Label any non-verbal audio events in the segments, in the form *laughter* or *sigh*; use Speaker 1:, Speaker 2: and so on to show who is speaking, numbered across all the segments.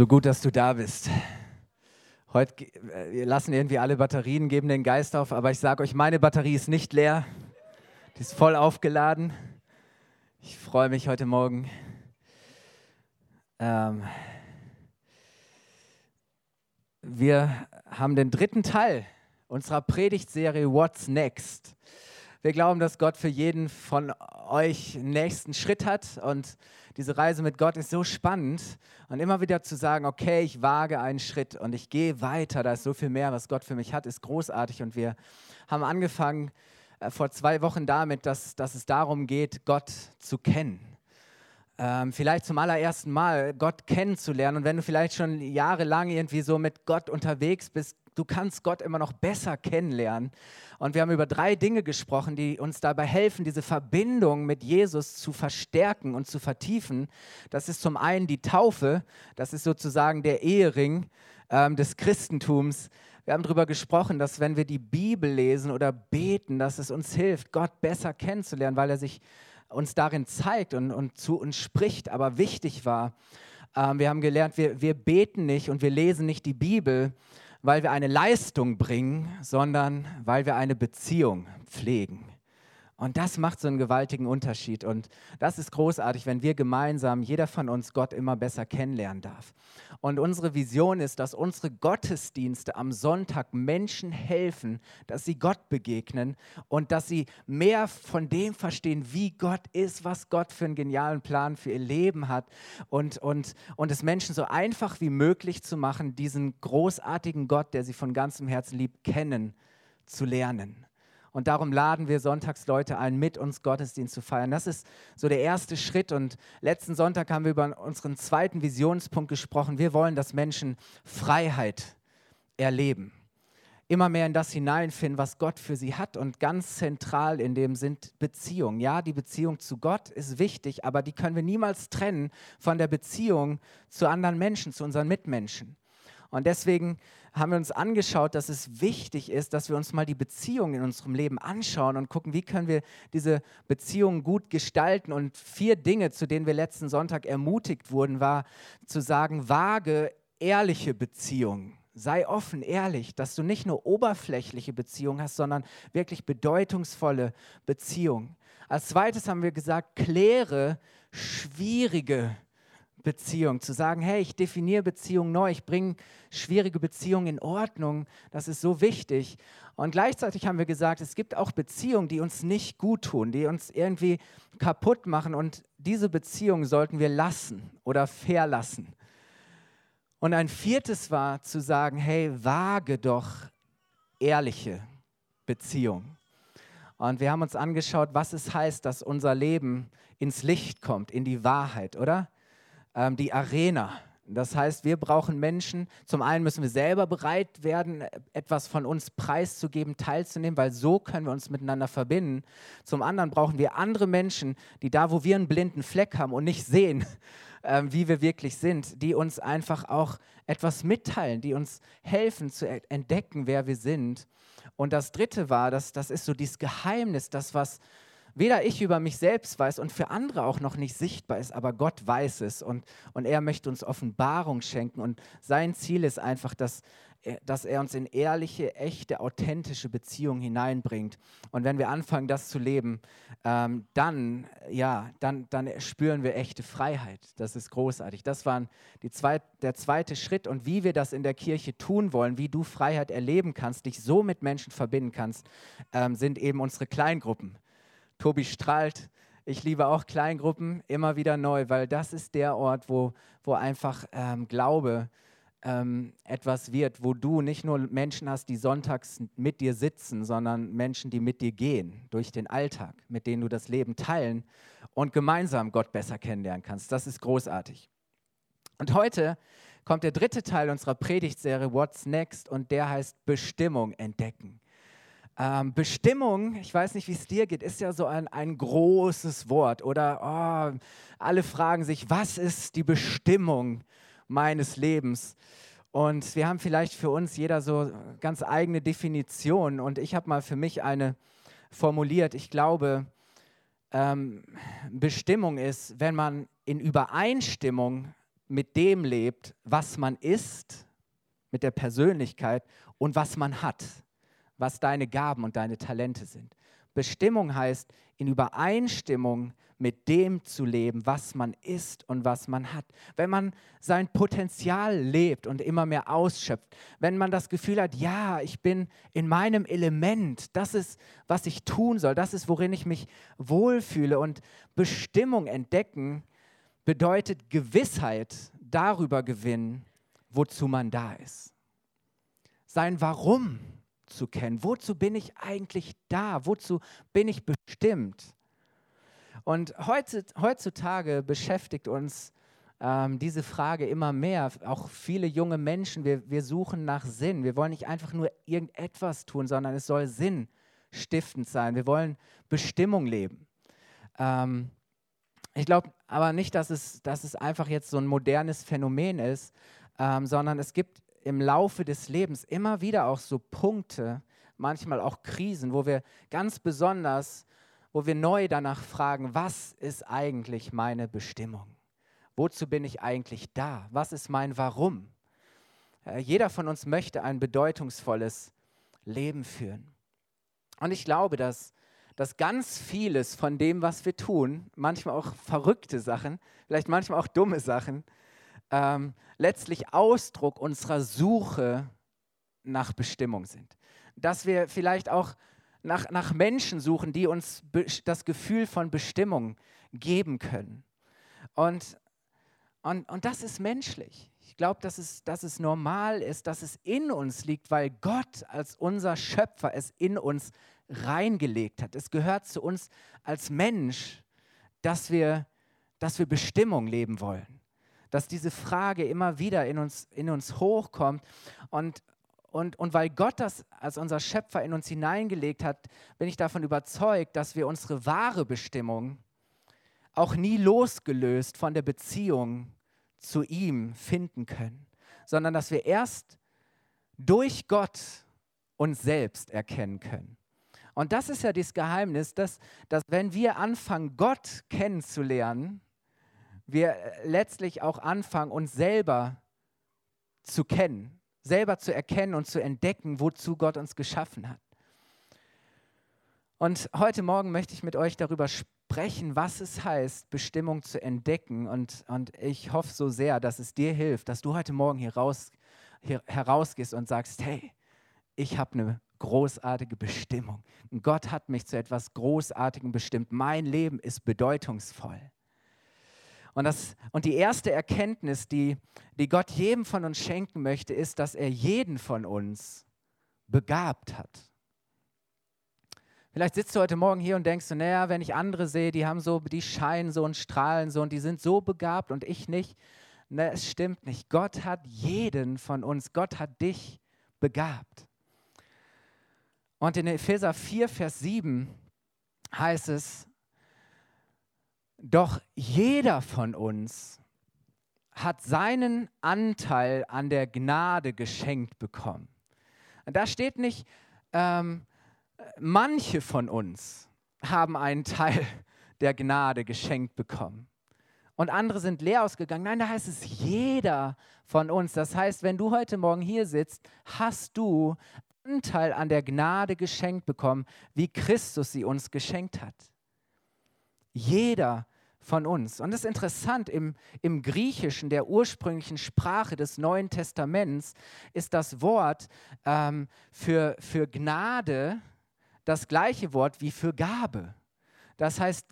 Speaker 1: So gut, dass du da bist. Heute äh, wir lassen irgendwie alle Batterien, geben den Geist auf, aber ich sage euch, meine Batterie ist nicht leer. Die ist voll aufgeladen. Ich freue mich heute Morgen. Ähm, wir haben den dritten Teil unserer Predigtserie What's Next. Wir glauben, dass Gott für jeden von euch einen nächsten Schritt hat. Und diese Reise mit Gott ist so spannend. Und immer wieder zu sagen, okay, ich wage einen Schritt und ich gehe weiter, da ist so viel mehr, was Gott für mich hat, ist großartig. Und wir haben angefangen äh, vor zwei Wochen damit, dass, dass es darum geht, Gott zu kennen. Ähm, vielleicht zum allerersten Mal Gott kennenzulernen und wenn du vielleicht schon jahrelang irgendwie so mit Gott unterwegs bist, du kannst Gott immer noch besser kennenlernen. Und wir haben über drei Dinge gesprochen, die uns dabei helfen, diese Verbindung mit Jesus zu verstärken und zu vertiefen. Das ist zum einen die Taufe, das ist sozusagen der Ehering ähm, des Christentums. Wir haben darüber gesprochen, dass wenn wir die Bibel lesen oder beten, dass es uns hilft, Gott besser kennenzulernen, weil er sich uns darin zeigt und, und zu uns spricht, aber wichtig war. Ähm, wir haben gelernt, wir, wir beten nicht und wir lesen nicht die Bibel, weil wir eine Leistung bringen, sondern weil wir eine Beziehung pflegen. Und das macht so einen gewaltigen Unterschied. Und das ist großartig, wenn wir gemeinsam, jeder von uns, Gott immer besser kennenlernen darf. Und unsere Vision ist, dass unsere Gottesdienste am Sonntag Menschen helfen, dass sie Gott begegnen und dass sie mehr von dem verstehen, wie Gott ist, was Gott für einen genialen Plan für ihr Leben hat. Und, und, und es Menschen so einfach wie möglich zu machen, diesen großartigen Gott, der sie von ganzem Herzen liebt, kennen zu lernen. Und darum laden wir sonntags Leute ein, mit uns Gottesdienst zu feiern. Das ist so der erste Schritt. Und letzten Sonntag haben wir über unseren zweiten Visionspunkt gesprochen. Wir wollen, dass Menschen Freiheit erleben. Immer mehr in das hineinfinden, was Gott für sie hat. Und ganz zentral in dem sind Beziehungen. Ja, die Beziehung zu Gott ist wichtig, aber die können wir niemals trennen von der Beziehung zu anderen Menschen, zu unseren Mitmenschen. Und deswegen haben wir uns angeschaut, dass es wichtig ist, dass wir uns mal die Beziehungen in unserem Leben anschauen und gucken, wie können wir diese Beziehungen gut gestalten. Und vier Dinge, zu denen wir letzten Sonntag ermutigt wurden, war zu sagen, wage ehrliche Beziehungen. Sei offen, ehrlich, dass du nicht nur oberflächliche Beziehungen hast, sondern wirklich bedeutungsvolle Beziehungen. Als zweites haben wir gesagt, kläre schwierige Beziehungen. Beziehung, zu sagen, hey, ich definiere Beziehung neu, ich bringe schwierige Beziehungen in Ordnung, das ist so wichtig. Und gleichzeitig haben wir gesagt, es gibt auch Beziehungen, die uns nicht gut tun, die uns irgendwie kaputt machen und diese Beziehungen sollten wir lassen oder verlassen. Und ein viertes war zu sagen, hey, wage doch ehrliche Beziehungen. Und wir haben uns angeschaut, was es heißt, dass unser Leben ins Licht kommt, in die Wahrheit, oder? Ähm, die Arena. Das heißt, wir brauchen Menschen. Zum einen müssen wir selber bereit werden, etwas von uns preiszugeben, teilzunehmen, weil so können wir uns miteinander verbinden. Zum anderen brauchen wir andere Menschen, die da, wo wir einen blinden Fleck haben und nicht sehen, *laughs* äh, wie wir wirklich sind, die uns einfach auch etwas mitteilen, die uns helfen zu entdecken, wer wir sind. Und das Dritte war, dass das ist so dieses Geheimnis, das was weder ich über mich selbst weiß und für andere auch noch nicht sichtbar ist, aber Gott weiß es und, und er möchte uns Offenbarung schenken und sein Ziel ist einfach, dass, dass er uns in ehrliche, echte, authentische Beziehungen hineinbringt. Und wenn wir anfangen, das zu leben, ähm, dann, ja, dann, dann spüren wir echte Freiheit. Das ist großartig. Das war zweit, der zweite Schritt. Und wie wir das in der Kirche tun wollen, wie du Freiheit erleben kannst, dich so mit Menschen verbinden kannst, ähm, sind eben unsere Kleingruppen. Tobi strahlt. Ich liebe auch Kleingruppen immer wieder neu, weil das ist der Ort, wo, wo einfach ähm, Glaube ähm, etwas wird, wo du nicht nur Menschen hast, die sonntags mit dir sitzen, sondern Menschen, die mit dir gehen durch den Alltag, mit denen du das Leben teilen und gemeinsam Gott besser kennenlernen kannst. Das ist großartig. Und heute kommt der dritte Teil unserer Predigtserie What's Next und der heißt Bestimmung entdecken. Ähm, Bestimmung, ich weiß nicht, wie es dir geht, ist ja so ein, ein großes Wort. Oder oh, alle fragen sich, was ist die Bestimmung meines Lebens? Und wir haben vielleicht für uns jeder so ganz eigene Definition. Und ich habe mal für mich eine formuliert. Ich glaube, ähm, Bestimmung ist, wenn man in Übereinstimmung mit dem lebt, was man ist, mit der Persönlichkeit und was man hat was deine Gaben und deine Talente sind. Bestimmung heißt, in Übereinstimmung mit dem zu leben, was man ist und was man hat. Wenn man sein Potenzial lebt und immer mehr ausschöpft, wenn man das Gefühl hat, ja, ich bin in meinem Element, das ist, was ich tun soll, das ist, worin ich mich wohlfühle. Und Bestimmung entdecken bedeutet Gewissheit darüber gewinnen, wozu man da ist. Sein Warum zu kennen. Wozu bin ich eigentlich da? Wozu bin ich bestimmt? Und heutzutage beschäftigt uns ähm, diese Frage immer mehr. Auch viele junge Menschen, wir, wir suchen nach Sinn. Wir wollen nicht einfach nur irgendetwas tun, sondern es soll sinnstiftend sein. Wir wollen Bestimmung leben. Ähm, ich glaube aber nicht, dass es, dass es einfach jetzt so ein modernes Phänomen ist, ähm, sondern es gibt im Laufe des Lebens immer wieder auch so Punkte, manchmal auch Krisen, wo wir ganz besonders, wo wir neu danach fragen, was ist eigentlich meine Bestimmung? Wozu bin ich eigentlich da? Was ist mein Warum? Äh, jeder von uns möchte ein bedeutungsvolles Leben führen. Und ich glaube, dass, dass ganz vieles von dem, was wir tun, manchmal auch verrückte Sachen, vielleicht manchmal auch dumme Sachen, ähm, letztlich Ausdruck unserer Suche nach Bestimmung sind. Dass wir vielleicht auch nach, nach Menschen suchen, die uns das Gefühl von Bestimmung geben können. Und, und, und das ist menschlich. Ich glaube, dass es, dass es normal ist, dass es in uns liegt, weil Gott als unser Schöpfer es in uns reingelegt hat. Es gehört zu uns als Mensch, dass wir, dass wir Bestimmung leben wollen dass diese Frage immer wieder in uns, in uns hochkommt. Und, und, und weil Gott das als unser Schöpfer in uns hineingelegt hat, bin ich davon überzeugt, dass wir unsere wahre Bestimmung auch nie losgelöst von der Beziehung zu ihm finden können, sondern dass wir erst durch Gott uns selbst erkennen können. Und das ist ja das Geheimnis, dass, dass wenn wir anfangen, Gott kennenzulernen, wir äh, letztlich auch anfangen, uns selber zu kennen, selber zu erkennen und zu entdecken, wozu Gott uns geschaffen hat. Und heute Morgen möchte ich mit euch darüber sprechen, was es heißt, Bestimmung zu entdecken. Und, und ich hoffe so sehr, dass es dir hilft, dass du heute Morgen hier, raus, hier herausgehst und sagst, hey, ich habe eine großartige Bestimmung. Gott hat mich zu etwas Großartigem bestimmt. Mein Leben ist bedeutungsvoll. Und, das, und die erste Erkenntnis, die, die Gott jedem von uns schenken möchte, ist, dass er jeden von uns begabt hat. Vielleicht sitzt du heute Morgen hier und denkst du, naja, wenn ich andere sehe, die haben so, die scheinen so und strahlen so und die sind so begabt und ich nicht. Na, es stimmt nicht. Gott hat jeden von uns, Gott hat dich begabt. Und in Epheser 4, Vers 7 heißt es, doch jeder von uns hat seinen Anteil an der Gnade geschenkt bekommen. Da steht nicht, ähm, manche von uns haben einen Teil der Gnade geschenkt bekommen und andere sind leer ausgegangen. Nein, da heißt es jeder von uns. Das heißt, wenn du heute Morgen hier sitzt, hast du Anteil an der Gnade geschenkt bekommen, wie Christus sie uns geschenkt hat. Jeder von uns. Und es ist interessant, im, im Griechischen, der ursprünglichen Sprache des Neuen Testaments, ist das Wort ähm, für, für Gnade das gleiche Wort wie für Gabe. Das heißt,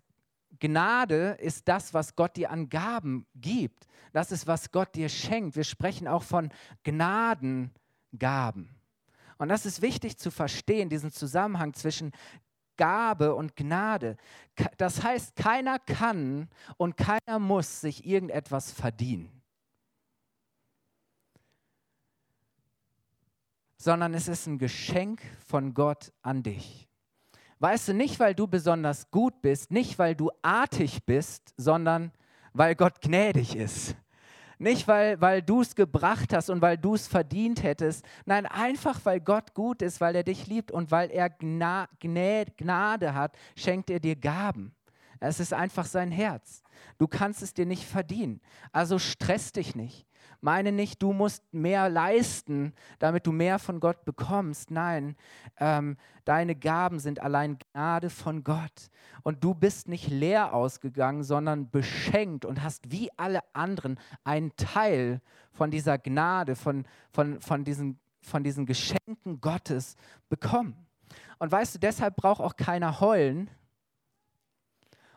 Speaker 1: Gnade ist das, was Gott dir an Gaben gibt. Das ist, was Gott dir schenkt. Wir sprechen auch von Gnadengaben. Und das ist wichtig zu verstehen, diesen Zusammenhang zwischen Gabe und Gnade. Das heißt, keiner kann und keiner muss sich irgendetwas verdienen. sondern es ist ein Geschenk von Gott an dich. Weißt du, nicht weil du besonders gut bist, nicht weil du artig bist, sondern weil Gott gnädig ist. Nicht, weil, weil du es gebracht hast und weil du es verdient hättest. Nein, einfach, weil Gott gut ist, weil er dich liebt und weil er Gna Gnade hat, schenkt er dir Gaben. Es ist einfach sein Herz. Du kannst es dir nicht verdienen. Also stress dich nicht. Meine nicht, du musst mehr leisten, damit du mehr von Gott bekommst. Nein, ähm, deine Gaben sind allein Gnade von Gott. Und du bist nicht leer ausgegangen, sondern beschenkt und hast wie alle anderen einen Teil von dieser Gnade, von, von, von, diesen, von diesen Geschenken Gottes bekommen. Und weißt du, deshalb braucht auch keiner heulen.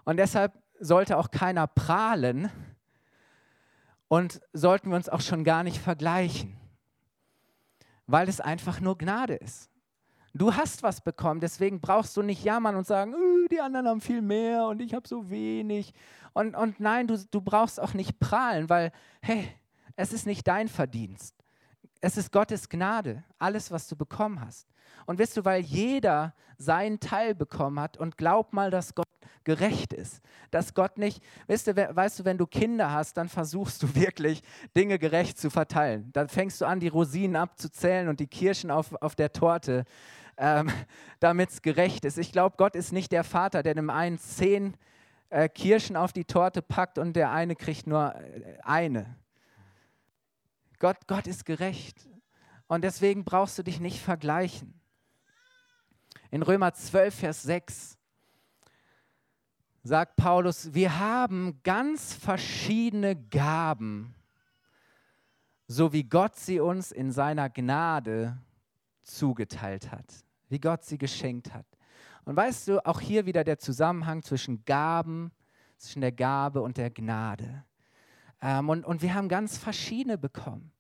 Speaker 1: Und deshalb sollte auch keiner prahlen, und sollten wir uns auch schon gar nicht vergleichen, weil es einfach nur Gnade ist. Du hast was bekommen, deswegen brauchst du nicht jammern und sagen, äh, die anderen haben viel mehr und ich habe so wenig. Und, und nein, du, du brauchst auch nicht prahlen, weil, hey, es ist nicht dein Verdienst. Es ist Gottes Gnade, alles, was du bekommen hast. Und wisst du, weil jeder seinen Teil bekommen hat und glaub mal, dass Gott gerecht ist. Dass Gott nicht, weißt du, weißt du, wenn du Kinder hast, dann versuchst du *laughs* wirklich, Dinge gerecht zu verteilen. Dann fängst du an, die Rosinen abzuzählen und die Kirschen auf, auf der Torte, ähm, *laughs* damit es gerecht ist. Ich glaube, Gott ist nicht der Vater, der dem einen zehn äh, Kirschen auf die Torte packt und der eine kriegt nur äh, eine. Gott, Gott ist gerecht. Und deswegen brauchst du dich nicht vergleichen. In Römer 12, Vers 6 sagt Paulus, wir haben ganz verschiedene Gaben, so wie Gott sie uns in seiner Gnade zugeteilt hat, wie Gott sie geschenkt hat. Und weißt du, auch hier wieder der Zusammenhang zwischen Gaben, zwischen der Gabe und der Gnade. Ähm, und, und wir haben ganz verschiedene bekommen.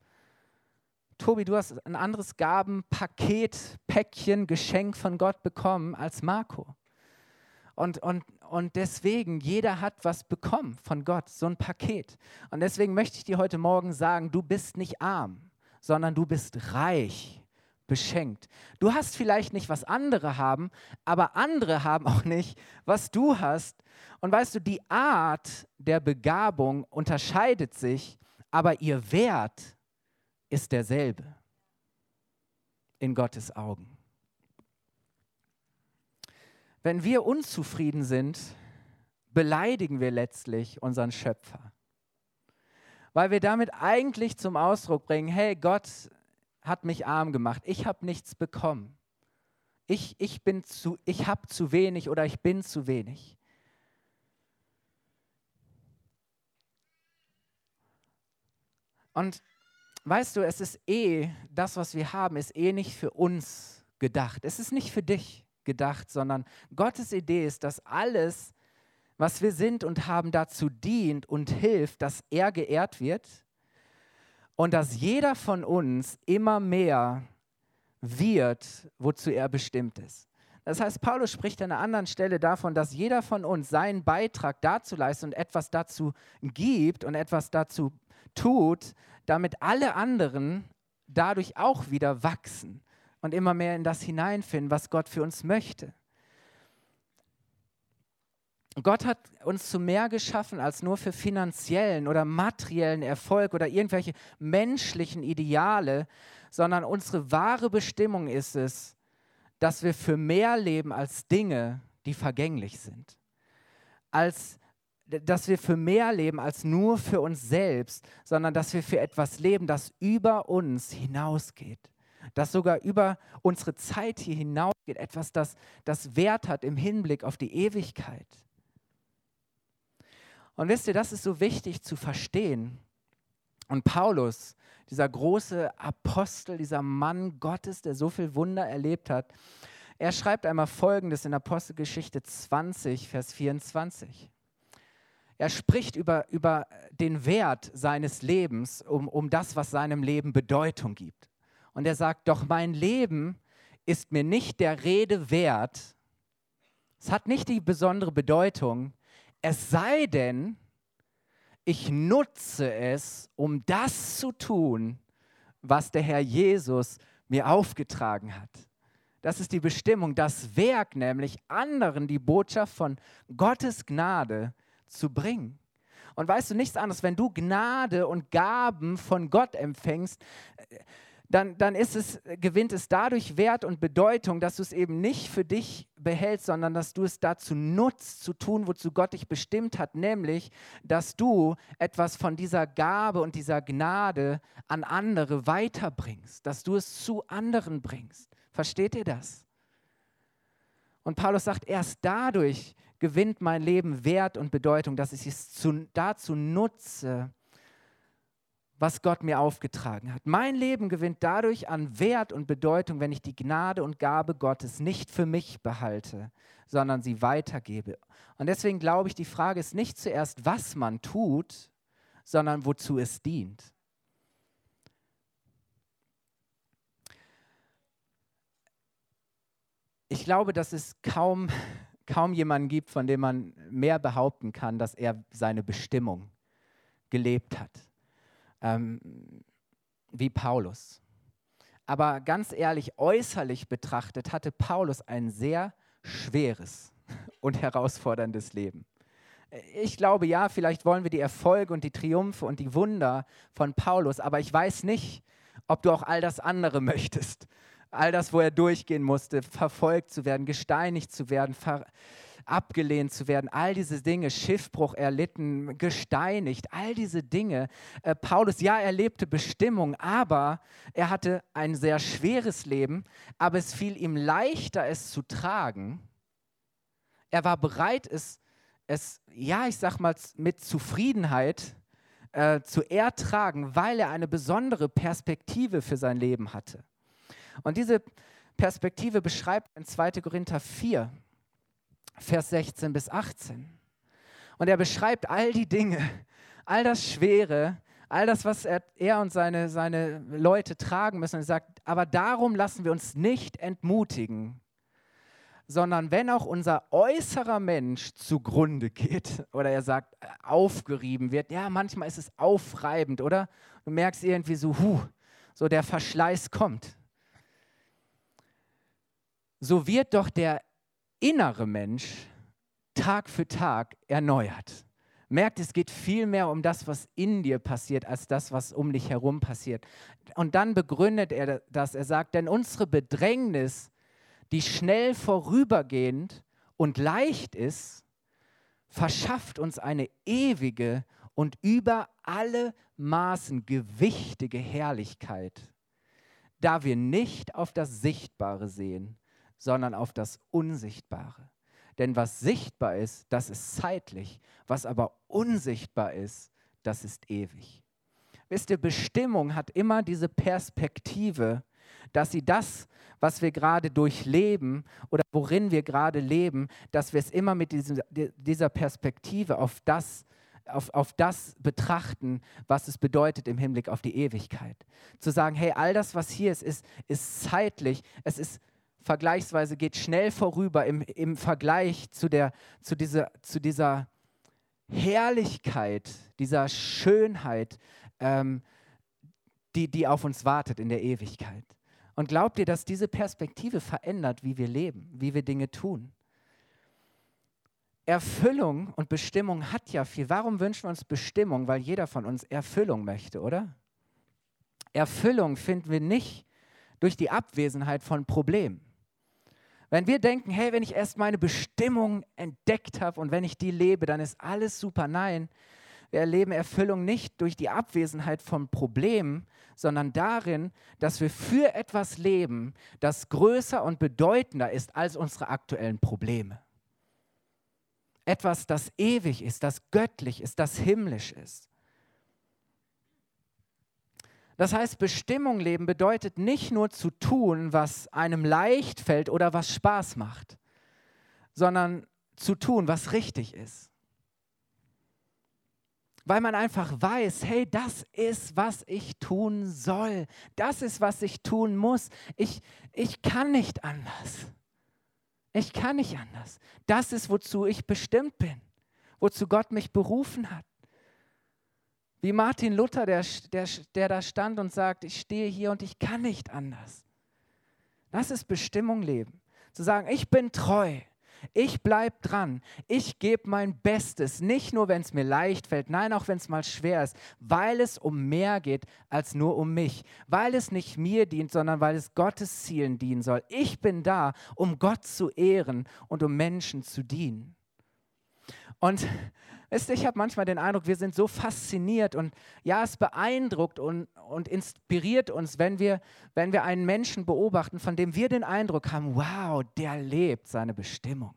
Speaker 1: Tobi, du hast ein anderes Gabenpaket, Päckchen, Geschenk von Gott bekommen als Marco. Und, und, und deswegen, jeder hat was bekommen von Gott, so ein Paket. Und deswegen möchte ich dir heute Morgen sagen, du bist nicht arm, sondern du bist reich, beschenkt. Du hast vielleicht nicht, was andere haben, aber andere haben auch nicht, was du hast. Und weißt du, die Art der Begabung unterscheidet sich, aber ihr Wert ist derselbe in Gottes Augen. Wenn wir unzufrieden sind, beleidigen wir letztlich unseren Schöpfer. Weil wir damit eigentlich zum Ausdruck bringen, hey, Gott hat mich arm gemacht, ich habe nichts bekommen. Ich, ich, ich habe zu wenig oder ich bin zu wenig. Und weißt du, es ist eh, das, was wir haben, ist eh nicht für uns gedacht. Es ist nicht für dich gedacht, sondern Gottes Idee ist, dass alles, was wir sind und haben, dazu dient und hilft, dass er geehrt wird und dass jeder von uns immer mehr wird, wozu er bestimmt ist. Das heißt, Paulus spricht an einer anderen Stelle davon, dass jeder von uns seinen Beitrag dazu leistet und etwas dazu gibt und etwas dazu tut, damit alle anderen dadurch auch wieder wachsen und immer mehr in das hineinfinden, was Gott für uns möchte. Gott hat uns zu mehr geschaffen als nur für finanziellen oder materiellen Erfolg oder irgendwelche menschlichen Ideale, sondern unsere wahre Bestimmung ist es, dass wir für mehr leben als Dinge, die vergänglich sind. Als dass wir für mehr leben als nur für uns selbst, sondern dass wir für etwas leben, das über uns hinausgeht das sogar über unsere Zeit hier hinausgeht, etwas, das, das Wert hat im Hinblick auf die Ewigkeit. Und wisst ihr, das ist so wichtig zu verstehen. Und Paulus, dieser große Apostel, dieser Mann Gottes, der so viel Wunder erlebt hat, er schreibt einmal Folgendes in Apostelgeschichte 20, Vers 24. Er spricht über, über den Wert seines Lebens, um, um das, was seinem Leben Bedeutung gibt und er sagt, doch mein Leben ist mir nicht der Rede wert. Es hat nicht die besondere Bedeutung, es sei denn, ich nutze es, um das zu tun, was der Herr Jesus mir aufgetragen hat. Das ist die Bestimmung, das Werk nämlich, anderen die Botschaft von Gottes Gnade zu bringen. Und weißt du nichts anderes, wenn du Gnade und Gaben von Gott empfängst, dann, dann ist es, gewinnt es dadurch Wert und Bedeutung, dass du es eben nicht für dich behältst, sondern dass du es dazu nutzt, zu tun, wozu Gott dich bestimmt hat, nämlich, dass du etwas von dieser Gabe und dieser Gnade an andere weiterbringst, dass du es zu anderen bringst. Versteht ihr das? Und Paulus sagt, erst dadurch gewinnt mein Leben Wert und Bedeutung, dass ich es zu, dazu nutze, was Gott mir aufgetragen hat. Mein Leben gewinnt dadurch an Wert und Bedeutung, wenn ich die Gnade und Gabe Gottes nicht für mich behalte, sondern sie weitergebe. Und deswegen glaube ich, die Frage ist nicht zuerst, was man tut, sondern wozu es dient. Ich glaube, dass es kaum, kaum jemanden gibt, von dem man mehr behaupten kann, dass er seine Bestimmung gelebt hat ähm, wie Paulus. Aber ganz ehrlich, äußerlich betrachtet hatte Paulus ein sehr schweres *laughs* und herausforderndes Leben. Ich glaube, ja, vielleicht wollen wir die Erfolge und die Triumphe und die Wunder von Paulus, aber ich weiß nicht, ob du auch all das andere *laughs* möchtest. All das, wo er durchgehen musste, verfolgt zu werden, gesteinigt zu werden, ver abgelehnt zu werden, all diese Dinge, Schiffbruch erlitten, gesteinigt, all diese Dinge. Äh, Paulus, ja, er lebte Bestimmung, aber er hatte ein sehr schweres Leben, aber es fiel ihm leichter, es zu tragen. Er war bereit, es, es ja, ich sag mal, mit Zufriedenheit äh, zu ertragen, weil er eine besondere Perspektive für sein Leben hatte. Und diese Perspektive beschreibt in 2. Korinther 4. Vers 16 bis 18. Und er beschreibt all die Dinge, all das Schwere, all das, was er, er und seine, seine Leute tragen müssen. Und er sagt, aber darum lassen wir uns nicht entmutigen, sondern wenn auch unser äußerer Mensch zugrunde geht, *laughs* oder er sagt, aufgerieben wird, ja, manchmal ist es aufreibend, oder? Du merkst irgendwie so, huh, so der Verschleiß kommt. So wird doch der innere Mensch Tag für Tag erneuert. Merkt, es geht viel mehr um das, was in dir passiert, als das, was um dich herum passiert. Und dann begründet er das. Er sagt, denn unsere Bedrängnis, die schnell vorübergehend und leicht ist, verschafft uns eine ewige und über alle Maßen gewichtige Herrlichkeit, da wir nicht auf das Sichtbare sehen, sondern auf das Unsichtbare. Denn was sichtbar ist, das ist zeitlich. Was aber unsichtbar ist, das ist ewig. Wisst ihr, Bestimmung hat immer diese Perspektive, dass sie das, was wir gerade durchleben oder worin wir gerade leben, dass wir es immer mit diesem, dieser Perspektive auf das, auf, auf das betrachten, was es bedeutet im Hinblick auf die Ewigkeit. Zu sagen, hey, all das, was hier ist, ist, ist zeitlich, es ist vergleichsweise geht schnell vorüber im, im Vergleich zu, der, zu, dieser, zu dieser Herrlichkeit, dieser Schönheit, ähm, die, die auf uns wartet in der Ewigkeit. Und glaubt ihr, dass diese Perspektive verändert, wie wir leben, wie wir Dinge tun? Erfüllung und Bestimmung hat ja viel. Warum wünschen wir uns Bestimmung? Weil jeder von uns Erfüllung möchte, oder? Erfüllung finden wir nicht durch die Abwesenheit von Problemen. Wenn wir denken, hey, wenn ich erst meine Bestimmung entdeckt habe und wenn ich die lebe, dann ist alles super. Nein, wir erleben Erfüllung nicht durch die Abwesenheit von Problemen, sondern darin, dass wir für etwas leben, das größer und bedeutender ist als unsere aktuellen Probleme. Etwas, das ewig ist, das göttlich ist, das himmlisch ist. Das heißt, Bestimmung leben bedeutet nicht nur zu tun, was einem leicht fällt oder was Spaß macht, sondern zu tun, was richtig ist. Weil man einfach weiß, hey, das ist, was ich tun soll. Das ist, was ich tun muss. Ich, ich kann nicht anders. Ich kann nicht anders. Das ist, wozu ich bestimmt bin, wozu Gott mich berufen hat. Wie Martin Luther, der, der, der da stand und sagt, ich stehe hier und ich kann nicht anders. Das ist Bestimmung leben. Zu sagen, ich bin treu. Ich bleibe dran. Ich gebe mein Bestes. Nicht nur, wenn es mir leicht fällt, nein, auch wenn es mal schwer ist, weil es um mehr geht als nur um mich. Weil es nicht mir dient, sondern weil es Gottes Zielen dienen soll. Ich bin da, um Gott zu ehren und um Menschen zu dienen. Und Wisst ihr, ich habe manchmal den Eindruck, wir sind so fasziniert und ja, es beeindruckt und, und inspiriert uns, wenn wir, wenn wir einen Menschen beobachten, von dem wir den Eindruck haben, wow, der lebt seine Bestimmung.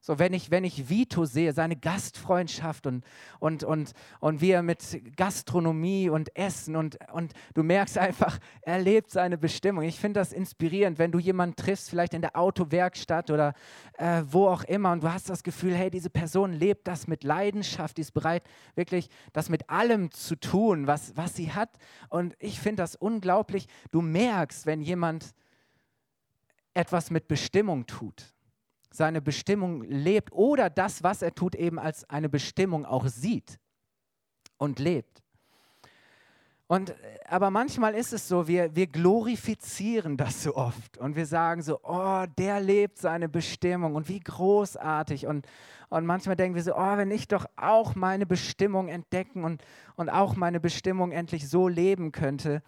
Speaker 1: So, wenn ich, wenn ich Vito sehe, seine Gastfreundschaft und, und, und, und wie er mit Gastronomie und Essen und, und du merkst einfach, er lebt seine Bestimmung. Ich finde das inspirierend, wenn du jemanden triffst, vielleicht in der Autowerkstatt oder äh, wo auch immer und du hast das Gefühl, hey, diese Person lebt das mit Leidenschaft, die ist bereit, wirklich das mit allem zu tun, was, was sie hat. Und ich finde das unglaublich. Du merkst, wenn jemand etwas mit Bestimmung tut seine Bestimmung lebt oder das, was er tut, eben als eine Bestimmung auch sieht und lebt. Und, aber manchmal ist es so, wir, wir glorifizieren das so oft und wir sagen so, oh, der lebt seine Bestimmung und wie großartig. Und, und manchmal denken wir so, oh, wenn ich doch auch meine Bestimmung entdecken und, und auch meine Bestimmung endlich so leben könnte.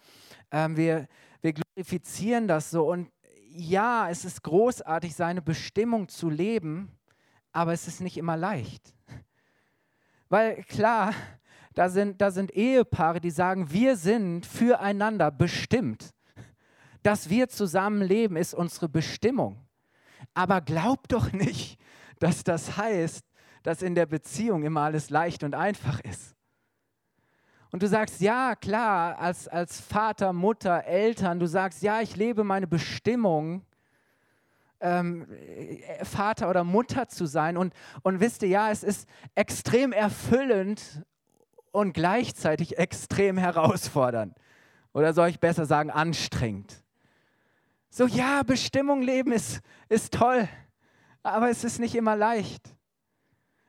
Speaker 1: Ähm, wir, wir glorifizieren das so und ja, es ist großartig, seine Bestimmung zu leben, aber es ist nicht immer leicht. Weil klar, da sind, da sind Ehepaare, die sagen, wir sind füreinander bestimmt. Dass wir zusammen leben, ist unsere Bestimmung. Aber glaub doch nicht, dass das heißt, dass in der Beziehung immer alles leicht und einfach ist. Und du sagst, ja, klar, als, als Vater, Mutter, Eltern, du sagst, ja, ich lebe meine Bestimmung, ähm, äh, Vater oder Mutter zu sein. Und, und wisst ihr, ja, es ist extrem erfüllend und gleichzeitig extrem herausfordernd. Oder soll ich besser sagen, anstrengend. So, ja, Bestimmung leben ist, ist toll, aber es ist nicht immer leicht.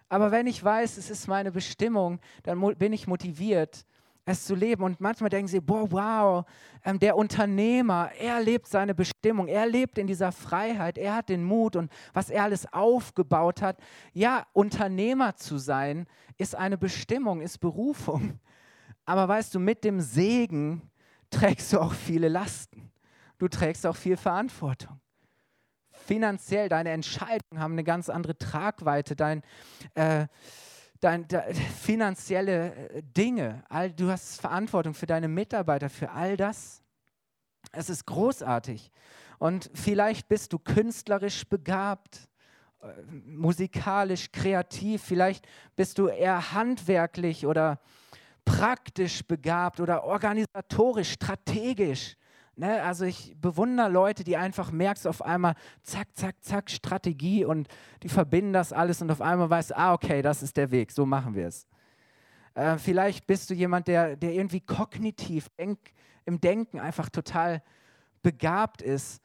Speaker 1: Aber wenn ich weiß, es ist meine Bestimmung, dann bin ich motiviert, es zu leben. Und manchmal denken sie, boah, wow, ähm, der Unternehmer, er lebt seine Bestimmung, er lebt in dieser Freiheit, er hat den Mut und was er alles aufgebaut hat. Ja, Unternehmer zu sein, ist eine Bestimmung, ist Berufung. *laughs* Aber weißt du, mit dem Segen trägst du auch viele Lasten. Du trägst auch viel Verantwortung finanziell, deine Entscheidungen haben eine ganz andere Tragweite, dein, äh, dein, dein, *laughs* finanzielle äh, Dinge, all, du hast Verantwortung für deine Mitarbeiter, für all das. Es ist großartig. Und vielleicht bist du künstlerisch begabt, äh, musikalisch, kreativ, vielleicht bist du eher handwerklich oder praktisch begabt oder organisatorisch, strategisch. Ne, also ich bewundere Leute, die einfach merkst auf einmal, zack, zack, zack, Strategie und die verbinden das alles und auf einmal weißt, ah, okay, das ist der Weg, so machen wir es. Äh, vielleicht bist du jemand, der, der irgendwie kognitiv denk, im Denken einfach total begabt ist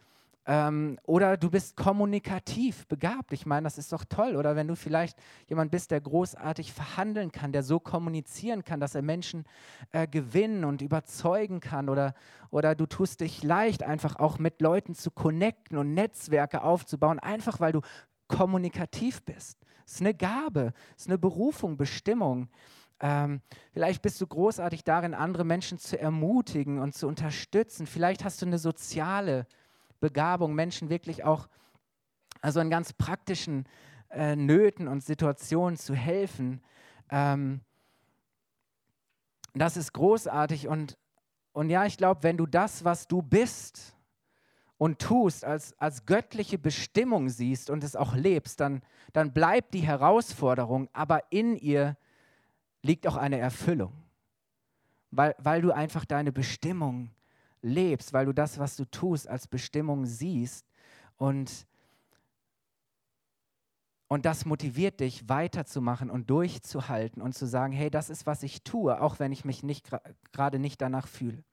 Speaker 1: ähm, oder du bist kommunikativ begabt. Ich meine, das ist doch toll. Oder wenn du vielleicht jemand bist, der großartig verhandeln kann, der so kommunizieren kann, dass er Menschen äh, gewinnen und überzeugen kann. Oder, oder du tust dich leicht, einfach auch mit Leuten zu connecten und Netzwerke aufzubauen, einfach weil du kommunikativ bist. Es ist eine Gabe, es ist eine Berufung, Bestimmung. Ähm, vielleicht bist du großartig darin, andere Menschen zu ermutigen und zu unterstützen. Vielleicht hast du eine soziale Begabung, Menschen wirklich auch also in ganz praktischen äh, Nöten und Situationen zu helfen. Ähm, das ist großartig und, und ja, ich glaube, wenn du das, was du bist und tust, als, als göttliche Bestimmung siehst und es auch lebst, dann, dann bleibt die Herausforderung, aber in ihr liegt auch eine Erfüllung, weil, weil du einfach deine Bestimmung lebst, weil du das, was du tust, als Bestimmung siehst und und das motiviert dich, weiterzumachen und durchzuhalten und zu sagen, hey, das ist, was ich tue, auch wenn ich mich nicht gerade nicht danach fühle.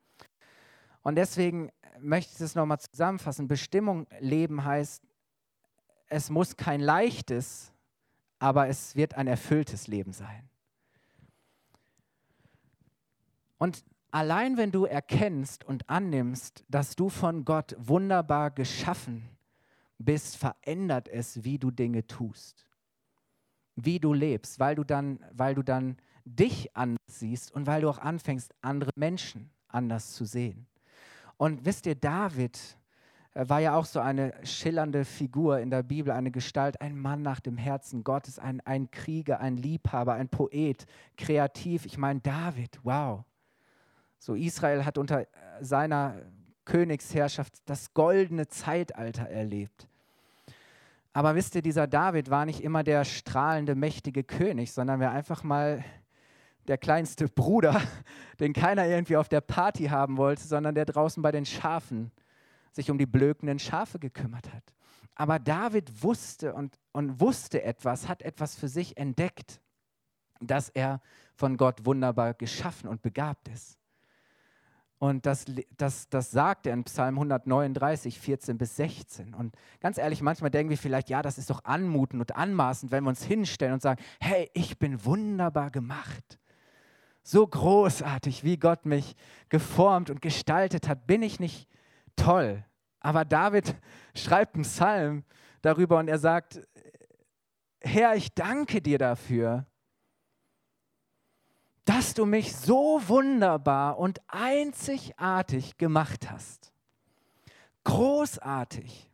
Speaker 1: Und deswegen möchte ich das nochmal zusammenfassen. Bestimmung leben heißt, es muss kein leichtes, aber es wird ein erfülltes Leben sein. Und allein wenn du erkennst und annimmst, dass du von Gott wunderbar geschaffen bist, verändert es, wie du Dinge tust, wie du lebst, weil du dann, weil du dann dich anders siehst und weil du auch anfängst, andere Menschen anders zu sehen. Und wisst ihr, David war ja auch so eine schillernde Figur in der Bibel, eine Gestalt, ein Mann nach dem Herzen Gottes, ein, ein Krieger, ein Liebhaber, ein Poet, kreativ. Ich meine, David, wow. So Israel hat unter seiner Königsherrschaft das goldene Zeitalter erlebt. Aber wisst ihr, dieser David war nicht immer der strahlende, mächtige König, sondern war einfach mal der kleinste Bruder, *laughs* den keiner irgendwie auf der Party haben wollte, sondern der draußen bei den Schafen sich um die blökenden Schafe gekümmert hat. Aber David wusste und, und wusste etwas, hat etwas für sich entdeckt, dass er von Gott wunderbar geschaffen und begabt ist. Und das, das, das sagt er in Psalm 139, 14 bis 16. Und ganz ehrlich, manchmal denken wir vielleicht, ja, das ist doch anmutend und anmaßend, wenn wir uns hinstellen und sagen, hey, ich bin wunderbar gemacht. So großartig, wie Gott mich geformt und gestaltet hat, bin ich nicht toll. Aber David *laughs* schreibt einen Psalm darüber und er sagt, Herr, ich danke dir dafür, dass du mich so wunderbar und einzigartig gemacht hast. Großartig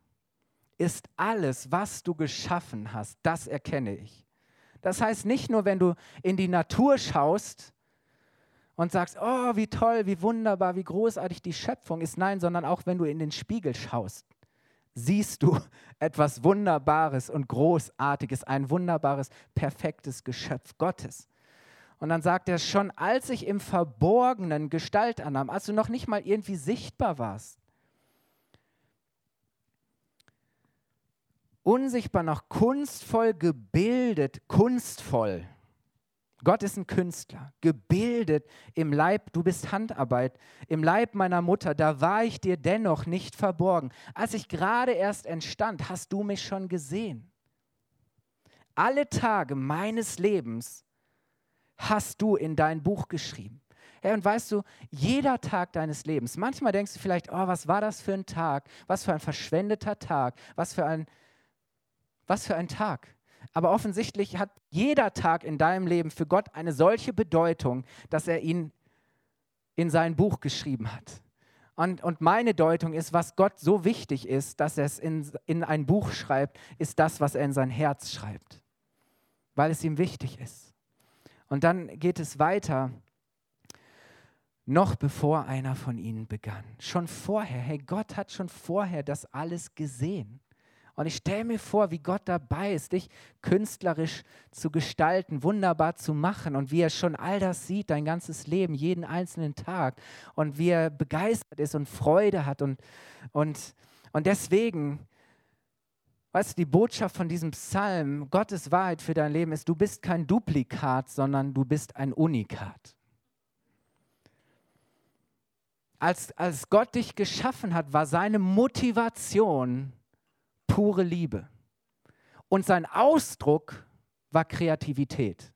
Speaker 1: ist alles, was du geschaffen hast, das erkenne ich. Das heißt nicht nur, wenn du in die Natur schaust, und sagst, oh, wie toll, wie wunderbar, wie großartig die Schöpfung ist. Nein, sondern auch wenn du in den Spiegel schaust, siehst du *laughs* etwas Wunderbares und Großartiges, ein wunderbares, perfektes Geschöpf Gottes. Und dann sagt er schon, als ich im Verborgenen Gestalt annahm, als du noch nicht mal irgendwie sichtbar warst, unsichtbar noch kunstvoll gebildet, kunstvoll Gott ist ein Künstler, gebildet im Leib, du bist Handarbeit, im Leib meiner Mutter, da war ich dir dennoch nicht verborgen. Als ich gerade erst entstand, hast du mich schon gesehen. Alle Tage meines Lebens hast du in dein Buch geschrieben. Hey, und weißt du, jeder Tag deines Lebens, manchmal denkst du vielleicht, oh, was war das für ein Tag? Was für ein verschwendeter Tag? Was für ein, was für ein Tag? Aber offensichtlich hat jeder Tag in deinem Leben für Gott eine solche Bedeutung, dass er ihn in sein Buch geschrieben hat. Und, und meine Deutung ist, was Gott so wichtig ist, dass er es in, in ein Buch schreibt, ist das, was er in sein Herz schreibt, weil es ihm wichtig ist. Und dann geht es weiter, noch bevor einer von ihnen begann. Schon vorher, hey, Gott hat schon vorher das alles gesehen. Und ich stelle mir vor, wie Gott dabei ist, dich künstlerisch zu gestalten, wunderbar zu machen und wie er schon all das sieht, dein ganzes Leben, jeden einzelnen Tag und wie er begeistert ist und Freude hat. Und, und, und deswegen, weißt du, die Botschaft von diesem Psalm, Gottes Wahrheit für dein Leben ist, du bist kein Duplikat, sondern du bist ein Unikat. Als, als Gott dich geschaffen hat, war seine Motivation, pure Liebe. Und sein Ausdruck war Kreativität.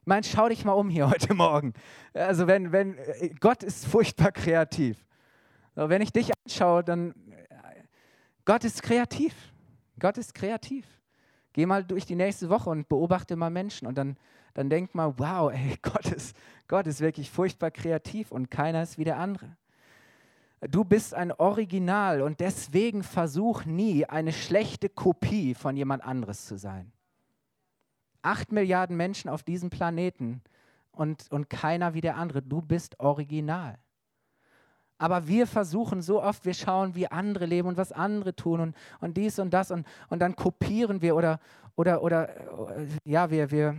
Speaker 1: Ich meine, schau dich mal um hier *laughs* heute Morgen. Also wenn, wenn Gott ist furchtbar kreativ. Wenn ich dich anschaue, dann Gott ist kreativ. Gott ist kreativ. Geh mal durch die nächste Woche und beobachte mal Menschen und dann, dann denk mal, wow, ey, *laughs* Gott ist, Gott ist wirklich furchtbar kreativ und keiner ist wie der andere. Du bist ein Original und deswegen versuch nie eine schlechte Kopie von jemand anderes zu sein. Acht Milliarden Menschen auf diesem Planeten und, und keiner wie der andere. Du bist original. Aber wir versuchen so oft, wir schauen, wie andere leben und was andere tun und, und dies und das und, und dann kopieren wir oder, oder, oder ja, wir, wir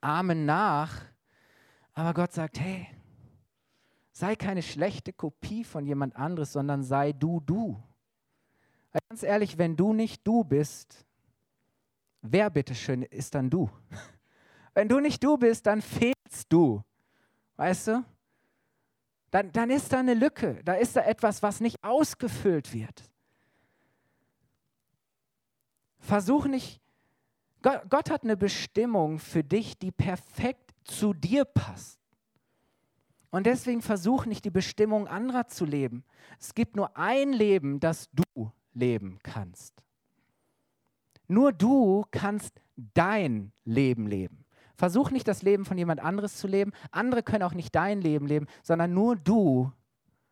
Speaker 1: ahmen nach. Aber Gott sagt, hey, Sei keine schlechte Kopie von jemand anderes, sondern sei du du. Weil ganz ehrlich, wenn du nicht du bist, wer bitteschön ist dann du? *laughs* Wenn du nicht du bist, dann fehlst du. Weißt du? Dann, dann ist da eine Lücke, da ist da etwas, was nicht ausgefüllt wird. Versuch nicht, Gott, Gott hat eine Bestimmung für dich, die perfekt zu dir passt. Und deswegen versuch nicht die Bestimmung anderer zu leben. Es gibt nur ein Leben, das du leben kannst. Nur du kannst dein Leben leben. Versuch nicht das Leben von jemand anderes zu leben. Andere können auch nicht dein Leben leben, sondern nur du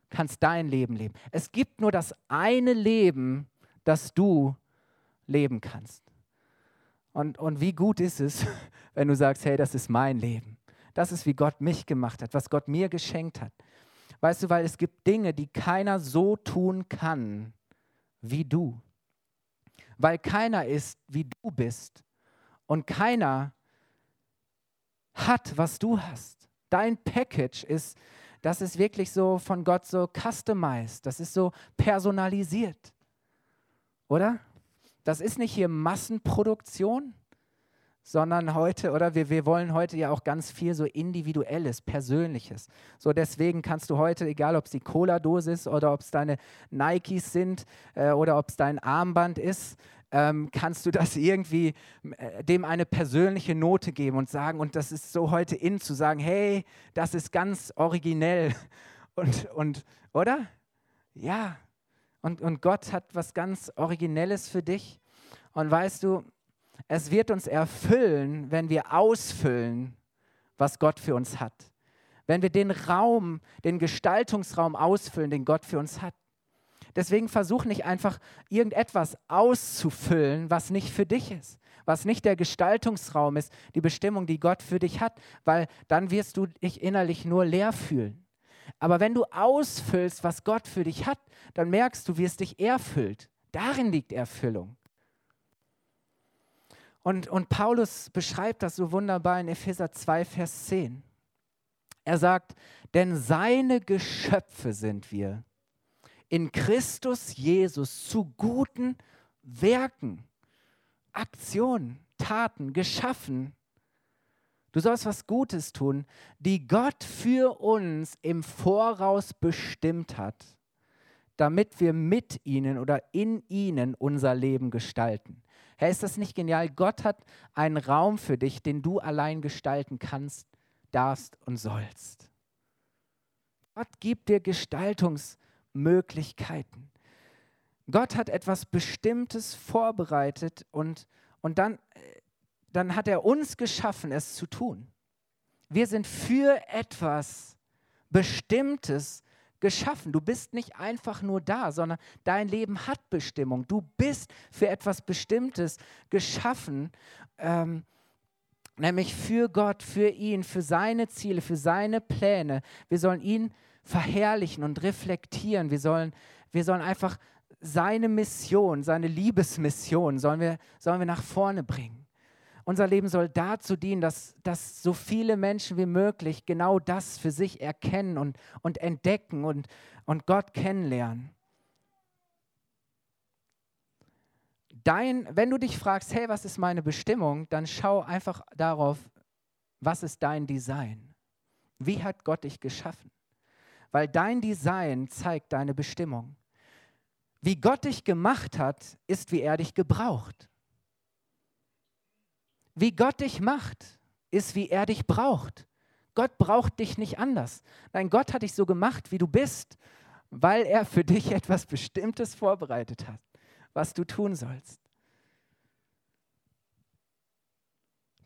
Speaker 1: kannst dein Leben leben. Es gibt nur das eine Leben, das du leben kannst. Und, und wie gut ist es, *laughs* wenn du sagst, hey, das ist mein Leben. Das ist, wie Gott mich gemacht hat, was Gott mir geschenkt hat. Weißt du, weil es gibt Dinge, die keiner so tun kann wie du. Weil keiner ist, wie du bist. Und keiner hat, was du hast. Dein Package ist, das ist wirklich so von Gott so customized. Das ist so personalisiert. Oder? Das ist nicht hier Massenproduktion, sondern heute, oder wir, wir wollen heute ja auch ganz viel so Individuelles, Persönliches. So deswegen kannst du heute, egal ob es die Cola-Dose ist oder ob es deine Nikes sind äh, oder ob es dein Armband ist, ähm, kannst du das irgendwie äh, dem eine persönliche Note geben und sagen, und das ist so heute in zu sagen, hey, das ist ganz originell. *laughs* Und, und oder? Ja. Und, und Gott hat was ganz Originelles für dich. Und weißt du, es wird uns erfüllen, wenn wir ausfüllen, was Gott für uns hat. Wenn wir den Raum, den Gestaltungsraum ausfüllen, den Gott für uns hat. Deswegen versuch nicht einfach irgendetwas auszufüllen, was nicht für dich ist, was nicht der Gestaltungsraum ist, die Bestimmung, die Gott für dich hat, weil dann wirst du dich innerlich nur leer fühlen. Aber wenn du ausfüllst, was Gott für dich hat, dann merkst du, wie es dich erfüllt. Darin liegt Erfüllung. Und, und Paulus beschreibt das so wunderbar in Epheser 2, Vers 10. Er sagt, denn seine Geschöpfe sind wir in Christus Jesus zu guten Werken, Aktionen, Taten geschaffen. Du sollst was Gutes tun, die Gott für uns im Voraus bestimmt hat, damit wir mit ihnen oder in ihnen unser Leben gestalten. Herr, ist das nicht genial? Gott hat einen Raum für dich, den du allein gestalten kannst, darfst und sollst. Gott gibt dir Gestaltungsmöglichkeiten. Gott hat etwas Bestimmtes vorbereitet und, und dann, dann hat er uns geschaffen, es zu tun. Wir sind für etwas Bestimmtes geschaffen. Du bist nicht einfach nur da, sondern dein Leben hat Bestimmung. Du bist für etwas Bestimmtes geschaffen, ähm, nämlich für Gott, für ihn, für seine Ziele, für seine Pläne. Wir sollen ihn verherrlichen und reflektieren. Wir sollen, wir sollen einfach seine Mission, seine Liebesmission, sollen wir, sollen wir nach vorne bringen. Unser Leben soll dazu dienen, dass, dass so viele Menschen wie möglich genau das für sich erkennen und, und entdecken und, und Gott kennenlernen. Dein, wenn du dich fragst, hey, was ist meine Bestimmung, dann schau einfach darauf, was ist dein Design? Wie hat Gott dich geschaffen? Weil dein Design zeigt deine Bestimmung. Wie Gott dich gemacht hat, ist, wie er dich gebraucht. Wie Gott dich macht, ist, wie er dich braucht. Gott braucht dich nicht anders. Nein, Gott hat dich so gemacht, wie du bist, weil er für dich *laughs* etwas Bestimmtes vorbereitet hat, was du tun sollst.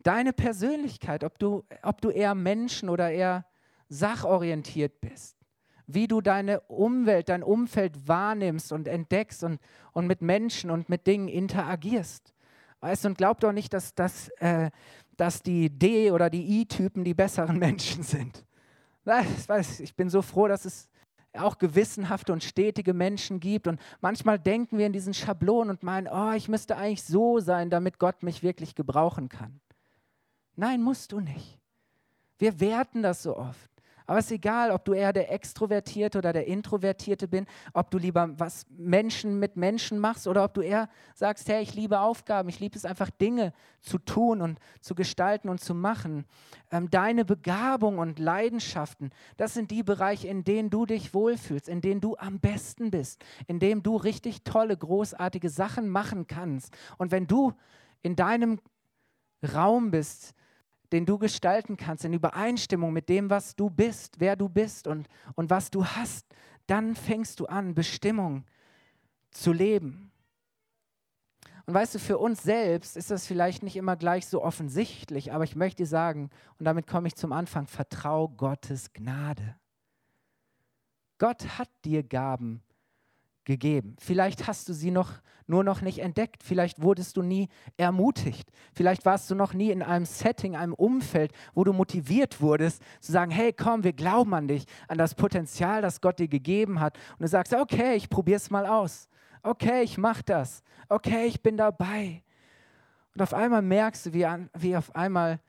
Speaker 1: Deine Persönlichkeit, ob du, ob du eher Menschen oder eher sachorientiert bist, wie du deine Umwelt, dein Umfeld wahrnimmst und entdeckst und, und mit Menschen und mit Dingen interagierst. Weißt du, und glaub doch nicht, dass, dass, äh, dass die D- oder die I-Typen die besseren *laughs* Menschen sind. Ich bin so froh, dass es auch gewissenhafte und stetige Menschen gibt. Und manchmal denken wir in diesen Schablonen und meinen, oh, ich müsste eigentlich so sein, damit Gott mich wirklich gebrauchen kann. Nein, musst du nicht. Wir werten das so oft. Aber es ist egal, ob du eher der Extrovertierte oder der Introvertierte bin, ob du lieber was Menschen mit Menschen machst oder ob du eher sagst, hey, ich liebe Aufgaben, ich liebe es einfach Dinge zu tun und zu gestalten und zu machen. Ähm, deine Begabung und Leidenschaften, das sind die Bereiche, in denen du dich wohlfühlst, in denen du am besten bist, in denen du richtig tolle, großartige Sachen machen kannst. Und wenn du in deinem Raum bist, den du gestalten kannst, in Übereinstimmung mit dem, was du bist, wer du bist und, und was du hast, dann fängst du an, Bestimmung zu leben. Und weißt du, für uns selbst ist das vielleicht nicht immer gleich so offensichtlich, aber ich möchte dir sagen, und damit komme ich zum Anfang, vertrau Gottes Gnade. Gott hat dir Gaben gegeben. Vielleicht hast du sie noch nur noch nicht entdeckt. Vielleicht wurdest du nie ermutigt. Vielleicht warst du noch nie in einem Setting, einem Umfeld, wo du motiviert wurdest, zu sagen, hey, komm, wir glauben an dich, an das Potenzial, das Gott dir gegeben hat. Und du sagst, okay, ich probiere es mal aus. Okay, ich mache das. Okay, ich bin dabei. Und auf einmal merkst du, wie, an, wie auf einmal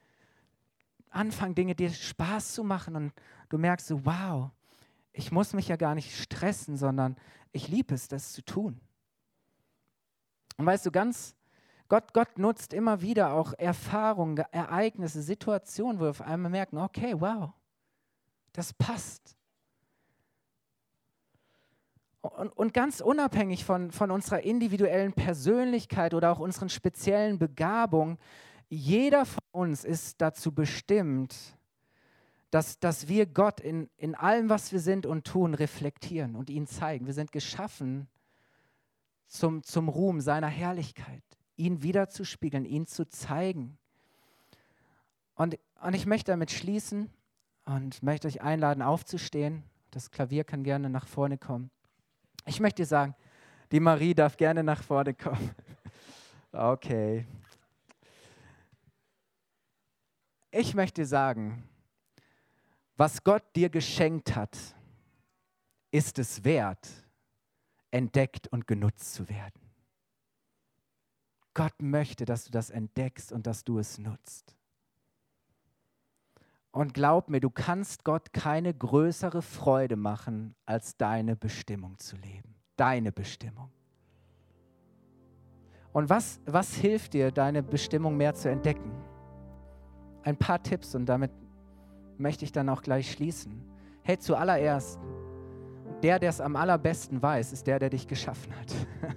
Speaker 1: anfangen Dinge dir Spaß zu machen und du merkst so, wow, ich muss mich ja gar nicht stressen, sondern ich liebe es, das zu tun. Und weißt du, ganz, Gott, Gott nutzt immer wieder auch Erfahrungen, Ereignisse, Situationen, wo wir auf einmal merken, okay, wow, das passt. Und, und ganz unabhängig von, von unserer individuellen Persönlichkeit oder auch unseren speziellen Begabungen, jeder von uns ist dazu bestimmt, dass, dass wir Gott in, in allem, was wir sind und tun, reflektieren und ihn zeigen. Wir sind geschaffen zum, zum Ruhm seiner Herrlichkeit, ihn wiederzuspiegeln, ihn zu zeigen. Und, und ich möchte damit schließen und möchte euch einladen, aufzustehen. Das Klavier kann gerne nach vorne kommen. Ich möchte dir sagen, die Marie darf gerne nach vorne kommen. *laughs* Okay. Ich möchte sagen, was Gott dir geschenkt hat, ist es wert, entdeckt und genutzt zu werden. Gott möchte, dass du das entdeckst und dass du es nutzt. Und glaub mir, du kannst Gott keine größere Freude machen, als deine Bestimmung zu leben. Deine Bestimmung. Und was, was hilft dir, deine Bestimmung mehr zu entdecken? Ein paar Tipps und damit möchte ich dann auch gleich schließen. Hey, zuallererst, der, der es am allerbesten weiß, ist der, der dich geschaffen hat. *laughs*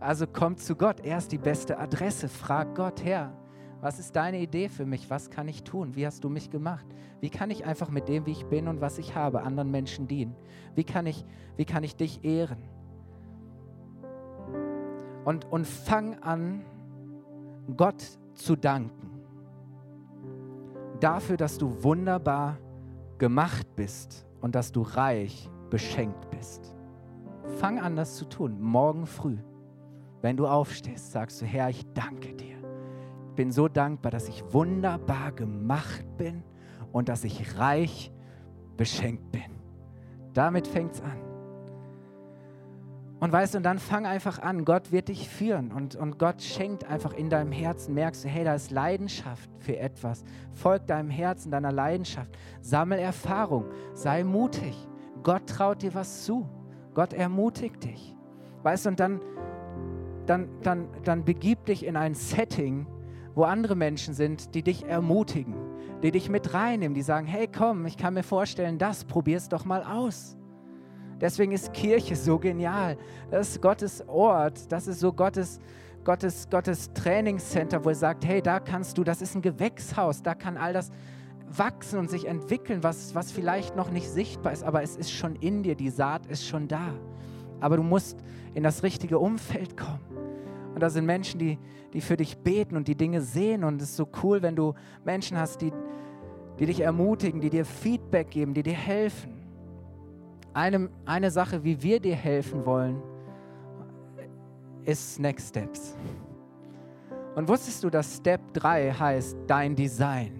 Speaker 1: Also komm zu Gott. Er ist die beste Adresse. Frag Gott, Herr, was ist deine Idee für mich? Was kann ich tun? Wie hast du mich gemacht? Wie kann ich einfach mit dem, wie ich bin und was ich habe, anderen Menschen dienen? Wie kann ich, wie kann ich dich ehren? Und, und fang an, Gott zu danken dafür, dass du wunderbar gemacht bist und dass du reich beschenkt bist. Fang an, das zu tun, morgen früh. Wenn du aufstehst, sagst du, Herr, ich danke dir. Ich bin so dankbar, dass ich wunderbar gemacht bin und dass ich reich beschenkt bin. Damit fängt es an. Und weißt du, und dann fang einfach an, Gott wird dich führen und, und Gott schenkt einfach in deinem Herzen, merkst du, hey, da ist Leidenschaft für etwas. Folg deinem Herzen, deiner Leidenschaft. Sammel Erfahrung, sei mutig. Gott traut dir was zu. Gott ermutigt dich. Weißt du, und dann, dann, dann, dann begib dich in ein Setting, wo andere Menschen sind, die dich ermutigen, die dich mit reinnehmen, die sagen, hey komm, ich kann mir vorstellen, das, probier's doch mal aus. Deswegen ist Kirche so genial. Das ist Gottes Ort, das ist so Gottes, Gottes, Gottes Trainingscenter, wo er sagt, hey, da kannst du, das ist ein Gewächshaus, da kann all das wachsen und sich entwickeln, was, was vielleicht noch nicht sichtbar ist, aber es ist schon in dir, die Saat ist schon da. Aber du musst in das richtige Umfeld kommen. Und da sind Menschen, die, die für dich beten und die Dinge sehen. Und es ist so cool, wenn du Menschen hast, die, die dich ermutigen, die dir Feedback geben, die dir helfen. Eine, eine Sache, wie wir dir helfen wollen, ist Next Steps. Und wusstest du, dass Step 3 heißt dein Design?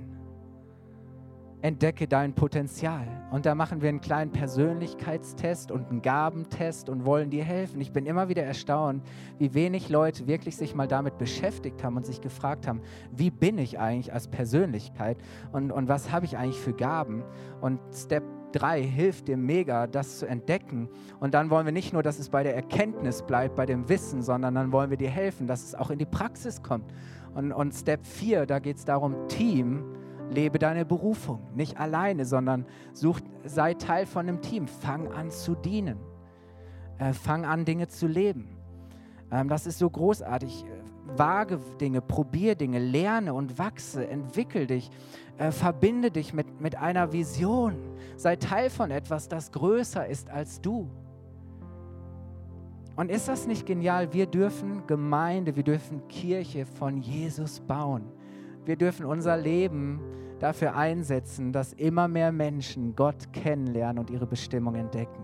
Speaker 1: Entdecke dein Potenzial. Und da machen wir einen kleinen Persönlichkeitstest und einen Gabentest und wollen dir helfen. Ich bin immer wieder erstaunt, wie wenig Leute wirklich sich mal damit beschäftigt haben und sich gefragt haben, wie bin ich eigentlich als Persönlichkeit und, und was habe ich eigentlich für Gaben? Und Step 3 hilft dir mega, das zu entdecken. Und dann wollen wir nicht nur, dass es bei der Erkenntnis bleibt, bei dem Wissen, sondern dann wollen wir dir helfen, dass es auch in die Praxis kommt. Und, und Step 4, da geht es darum, Team, lebe deine Berufung. Nicht alleine, sondern such, sei Teil von einem Team. Fang an zu dienen. Äh, fang an, Dinge zu leben. Ähm, das ist so großartig. Wage Dinge, probier Dinge, lerne und wachse, entwickel dich, äh, verbinde dich mit, mit einer Vision. Sei Teil von etwas, das größer ist als du. Und ist das nicht genial? Wir dürfen Gemeinde, wir dürfen Kirche von Jesus bauen. Wir dürfen unser Leben dafür einsetzen, dass immer mehr Menschen Gott kennenlernen und ihre Bestimmung entdecken.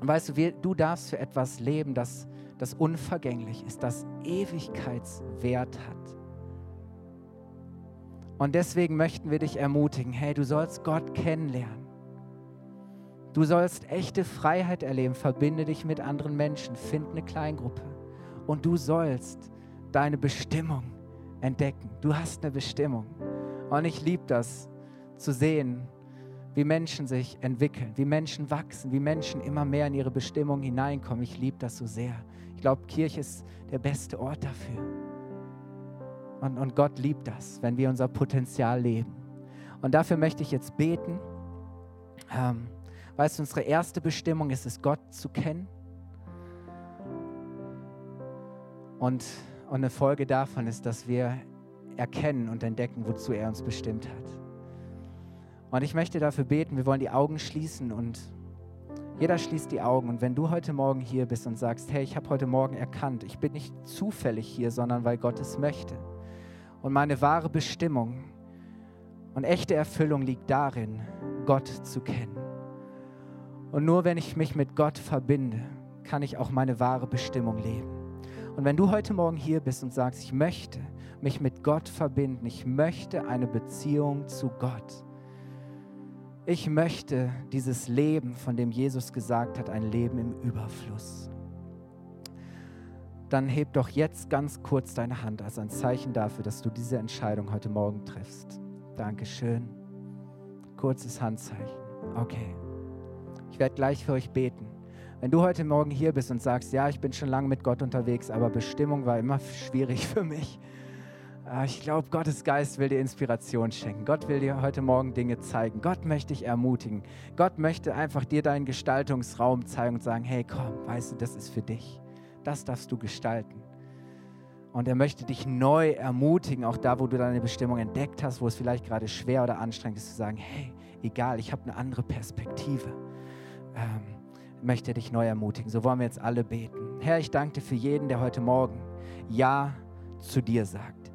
Speaker 1: Weißt du, wir, du darfst für etwas leben, das, das unvergänglich ist, das Ewigkeitswert hat. Und deswegen möchten wir dich ermutigen, hey, du sollst Gott kennenlernen. Du sollst echte Freiheit erleben, verbinde dich mit anderen Menschen, find eine Kleingruppe. Und du sollst deine Bestimmung entdecken. Du hast eine Bestimmung. Und ich liebe das zu sehen, wie Menschen sich entwickeln, wie Menschen wachsen, wie Menschen immer mehr in ihre Bestimmung hineinkommen. Ich liebe das so sehr. Ich glaube, Kirche ist der beste Ort dafür. Und, und Gott liebt das, wenn wir unser Potenzial leben. Und dafür möchte ich jetzt beten. Ähm, weißt du, unsere erste Bestimmung ist es, Gott zu kennen. Und, und eine Folge davon ist, dass wir erkennen und entdecken, wozu er uns bestimmt hat. Und ich möchte dafür beten, wir wollen die Augen schließen und jeder schließt die Augen. Und wenn du heute Morgen hier bist und sagst, hey, ich habe heute Morgen erkannt, ich bin nicht zufällig hier, sondern weil Gott es möchte. Und meine wahre Bestimmung und echte Erfüllung liegt darin, Gott zu kennen. Und nur wenn ich mich mit Gott verbinde, kann ich auch meine wahre Bestimmung leben. Und wenn du heute Morgen hier bist und sagst, ich möchte mich mit Gott verbinden, ich möchte eine Beziehung zu Gott, ich möchte dieses Leben, von dem Jesus gesagt hat, ein Leben im Überfluss. Dann heb doch jetzt ganz kurz deine Hand als ein Zeichen dafür, dass du diese Entscheidung heute Morgen triffst. Dankeschön. Kurzes Handzeichen. Okay. Ich werde gleich für euch beten. Wenn du heute Morgen hier bist und sagst, ja, ich bin schon lange mit Gott unterwegs, aber Bestimmung war immer schwierig *laughs* für mich, ich glaube, Gottes Geist will dir Inspiration schenken. Gott will dir heute Morgen Dinge zeigen. Gott möchte dich ermutigen. Gott möchte einfach dir deinen Gestaltungsraum zeigen und sagen, hey, komm, weißt du, das ist für dich. Das darfst du gestalten. Und er möchte dich neu ermutigen, auch da, wo du deine Bestimmung entdeckt hast, wo es vielleicht gerade schwer oder anstrengend ist, zu sagen, hey, egal, ich habe eine andere Perspektive. Ähm, möchte dich neu ermutigen. So wollen wir jetzt alle beten. Herr, ich danke dir für jeden, der heute Morgen Ja zu dir sagt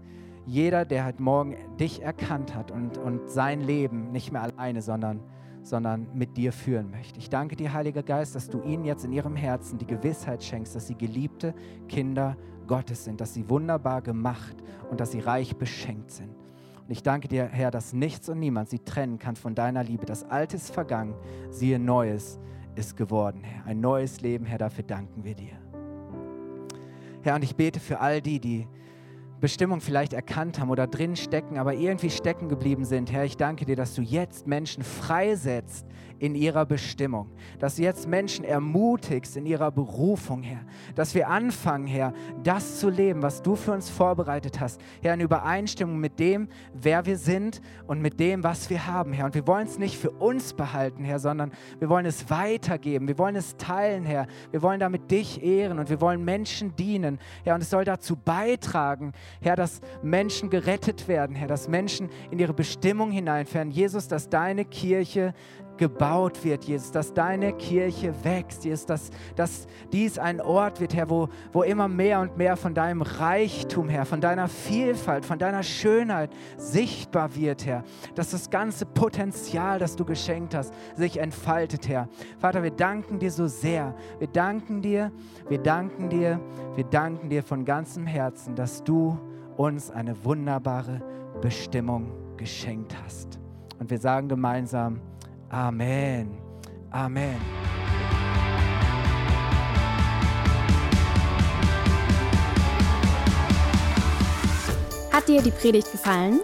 Speaker 1: jeder, der heute Morgen dich erkannt hat und, und sein Leben nicht mehr alleine, sondern, sondern mit dir führen möchte. Ich danke dir, Heiliger Geist, dass du ihnen jetzt in ihrem Herzen die Gewissheit schenkst, dass sie geliebte Kinder Gottes sind, dass sie wunderbar gemacht und dass sie reich beschenkt sind. Und ich danke dir, Herr, dass nichts und niemand sie trennen kann von deiner Liebe. Das Alte ist vergangen, siehe Neues ist geworden, Herr. Ein neues Leben, Herr, dafür danken wir dir. Herr, und ich bete für all die, die Bestimmung vielleicht erkannt haben oder drin stecken, aber irgendwie stecken geblieben sind. Herr, ich danke dir, dass du jetzt Menschen freisetzt in ihrer Bestimmung, dass du jetzt Menschen ermutigst in ihrer Berufung, Herr, dass wir anfangen, Herr, das zu leben, was du für uns vorbereitet hast, Herr, in Übereinstimmung mit dem, wer wir sind und mit dem, was wir haben, Herr. Und wir wollen es nicht für uns behalten, Herr, sondern wir wollen es weitergeben, wir wollen es teilen, Herr. Wir wollen damit dich ehren und wir wollen Menschen dienen, Herr. Und es soll dazu beitragen, Herr, dass Menschen gerettet werden, Herr, dass Menschen in ihre Bestimmung hineinfahren. Jesus, dass deine Kirche gebaut wird, Jesus, dass deine Kirche wächst, Jesus, dass, dass dies ein Ort wird, Herr, wo, wo immer mehr und mehr von deinem Reichtum, Herr, von deiner Vielfalt, von deiner Schönheit sichtbar wird, Herr, dass das ganze Potenzial, das du geschenkt hast, sich entfaltet, Herr. Vater, wir danken dir so sehr, wir danken dir, wir danken dir, wir danken dir von ganzem Herzen, dass du uns eine wunderbare Bestimmung geschenkt hast. Und wir sagen gemeinsam, Amen. Amen.
Speaker 2: Hat dir die Predigt gefallen?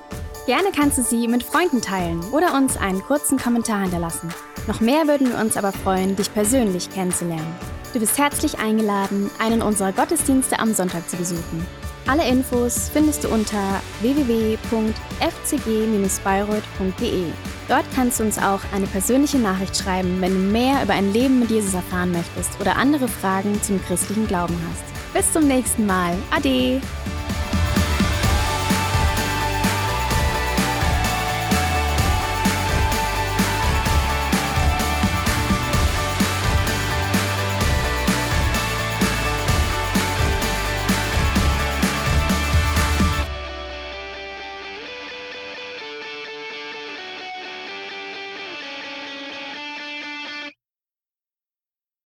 Speaker 2: Gerne kannst du sie mit Freunden teilen oder uns einen kurzen Kommentar hinterlassen. Noch mehr würden wir uns aber freuen, dich persönlich kennenzulernen. Du bist herzlich eingeladen, einen unserer Gottesdienste am Sonntag zu besuchen. Alle Infos findest du unter www.fcg-bayreuth.de. Dort kannst du uns auch eine persönliche Nachricht schreiben, wenn du mehr über ein Leben mit Jesus erfahren möchtest oder andere Fragen zum christlichen Glauben hast. Bis zum nächsten Mal. Ade.